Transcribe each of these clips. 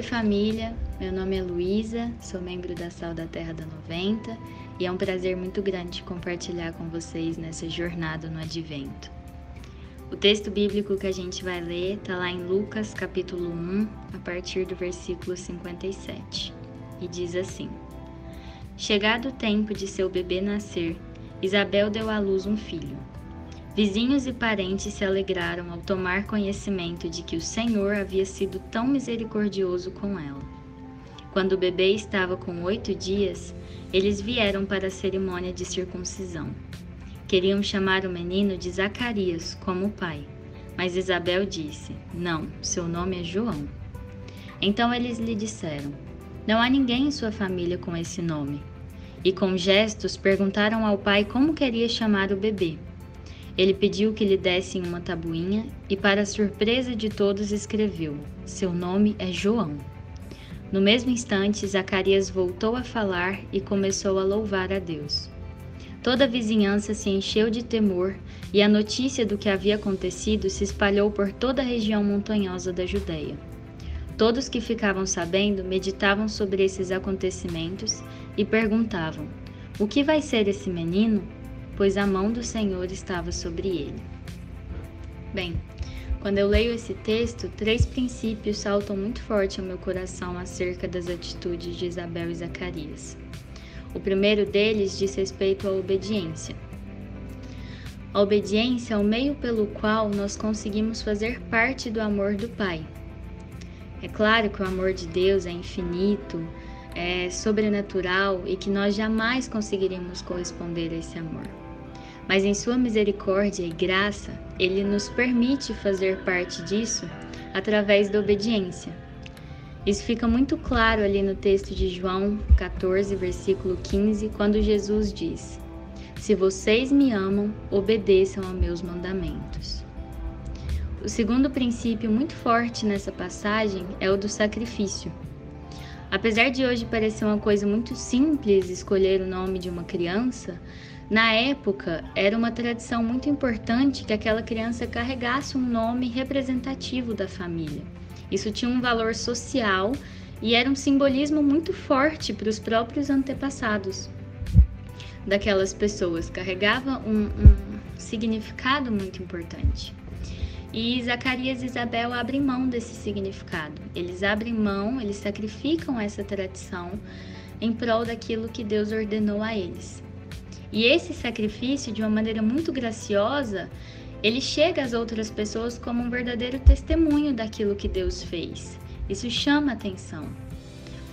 família, meu nome é Luísa, sou membro da Sal da Terra da 90 e é um prazer muito grande compartilhar com vocês nessa jornada no Advento. O texto bíblico que a gente vai ler está lá em Lucas capítulo 1, a partir do versículo 57, e diz assim: Chegado o tempo de seu bebê nascer, Isabel deu à luz um filho. Vizinhos e parentes se alegraram ao tomar conhecimento de que o Senhor havia sido tão misericordioso com ela. Quando o bebê estava com oito dias, eles vieram para a cerimônia de circuncisão. Queriam chamar o menino de Zacarias, como o pai, mas Isabel disse: Não, seu nome é João. Então eles lhe disseram: Não há ninguém em sua família com esse nome. E com gestos perguntaram ao pai como queria chamar o bebê. Ele pediu que lhe dessem uma tabuinha e, para surpresa de todos, escreveu: Seu nome é João. No mesmo instante, Zacarias voltou a falar e começou a louvar a Deus. Toda a vizinhança se encheu de temor e a notícia do que havia acontecido se espalhou por toda a região montanhosa da Judéia. Todos que ficavam sabendo meditavam sobre esses acontecimentos e perguntavam: O que vai ser esse menino? Pois a mão do Senhor estava sobre ele. Bem, quando eu leio esse texto, três princípios saltam muito forte ao meu coração acerca das atitudes de Isabel e Zacarias. O primeiro deles diz respeito à obediência. A obediência é o meio pelo qual nós conseguimos fazer parte do amor do Pai. É claro que o amor de Deus é infinito, é sobrenatural e que nós jamais conseguiríamos corresponder a esse amor mas em Sua misericórdia e graça, Ele nos permite fazer parte disso através da obediência. Isso fica muito claro ali no texto de João 14, versículo 15, quando Jesus diz: Se vocês me amam, obedeçam aos meus mandamentos. O segundo princípio muito forte nessa passagem é o do sacrifício. Apesar de hoje parecer uma coisa muito simples escolher o nome de uma criança, na época, era uma tradição muito importante que aquela criança carregasse um nome representativo da família. Isso tinha um valor social e era um simbolismo muito forte para os próprios antepassados daquelas pessoas. Carregava um, um significado muito importante. E Zacarias e Isabel abrem mão desse significado. Eles abrem mão, eles sacrificam essa tradição em prol daquilo que Deus ordenou a eles. E esse sacrifício, de uma maneira muito graciosa, ele chega às outras pessoas como um verdadeiro testemunho daquilo que Deus fez. Isso chama atenção.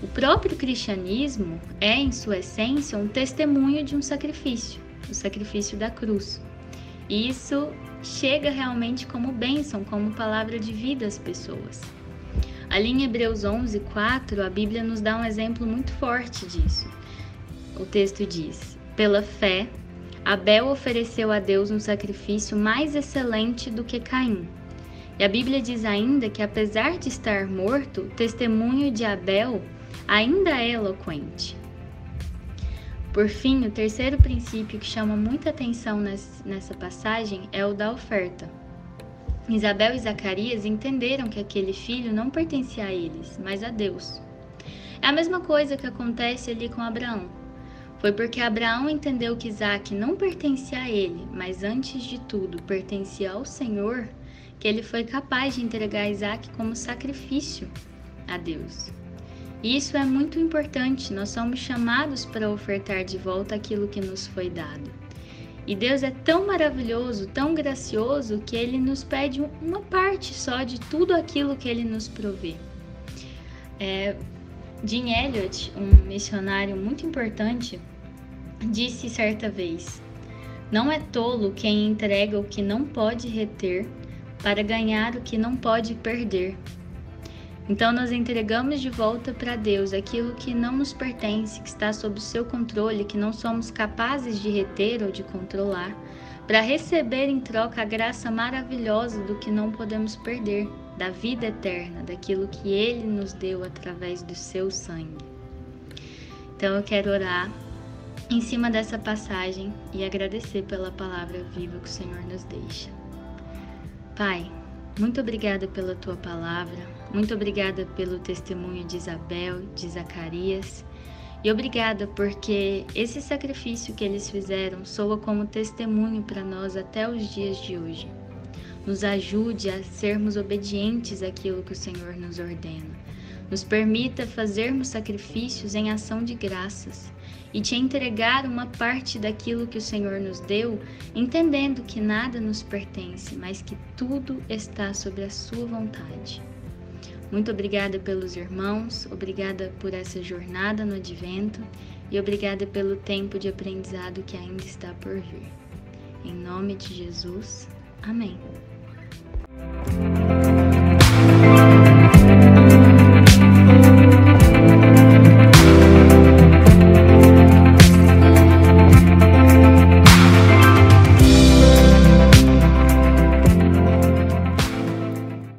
O próprio cristianismo é, em sua essência, um testemunho de um sacrifício, o sacrifício da cruz. Isso chega realmente como bênção, como palavra de vida às pessoas. Ali em Hebreus 11, 4, a Bíblia nos dá um exemplo muito forte disso. O texto diz: pela fé, Abel ofereceu a Deus um sacrifício mais excelente do que Caim. E a Bíblia diz ainda que, apesar de estar morto, o testemunho de Abel ainda é eloquente. Por fim, o terceiro princípio que chama muita atenção nessa passagem é o da oferta. Isabel e Zacarias entenderam que aquele filho não pertencia a eles, mas a Deus. É a mesma coisa que acontece ali com Abraão. Foi porque Abraão entendeu que Isaac não pertencia a ele, mas antes de tudo pertencia ao Senhor, que ele foi capaz de entregar Isaac como sacrifício a Deus. Isso é muito importante, nós somos chamados para ofertar de volta aquilo que nos foi dado. E Deus é tão maravilhoso, tão gracioso, que Ele nos pede uma parte só de tudo aquilo que Ele nos provê. É, Jim Elliot, um missionário muito importante, disse certa vez: Não é tolo quem entrega o que não pode reter para ganhar o que não pode perder. Então nós entregamos de volta para Deus aquilo que não nos pertence, que está sob o seu controle, que não somos capazes de reter ou de controlar, para receber em troca a graça maravilhosa do que não podemos perder da vida eterna, daquilo que Ele nos deu através do seu sangue. Então eu quero orar em cima dessa passagem e agradecer pela palavra viva que o Senhor nos deixa. Pai, muito obrigada pela tua palavra, Muito obrigada pelo testemunho de Isabel, de Zacarias. E obrigada porque esse sacrifício que eles fizeram soa como testemunho para nós até os dias de hoje. Nos ajude a sermos obedientes àquilo que o Senhor nos ordena. Nos permita fazermos sacrifícios em ação de graças e te entregar uma parte daquilo que o Senhor nos deu, entendendo que nada nos pertence, mas que tudo está sobre a Sua vontade. Muito obrigada pelos irmãos, obrigada por essa jornada no advento e obrigada pelo tempo de aprendizado que ainda está por vir. Em nome de Jesus, amém.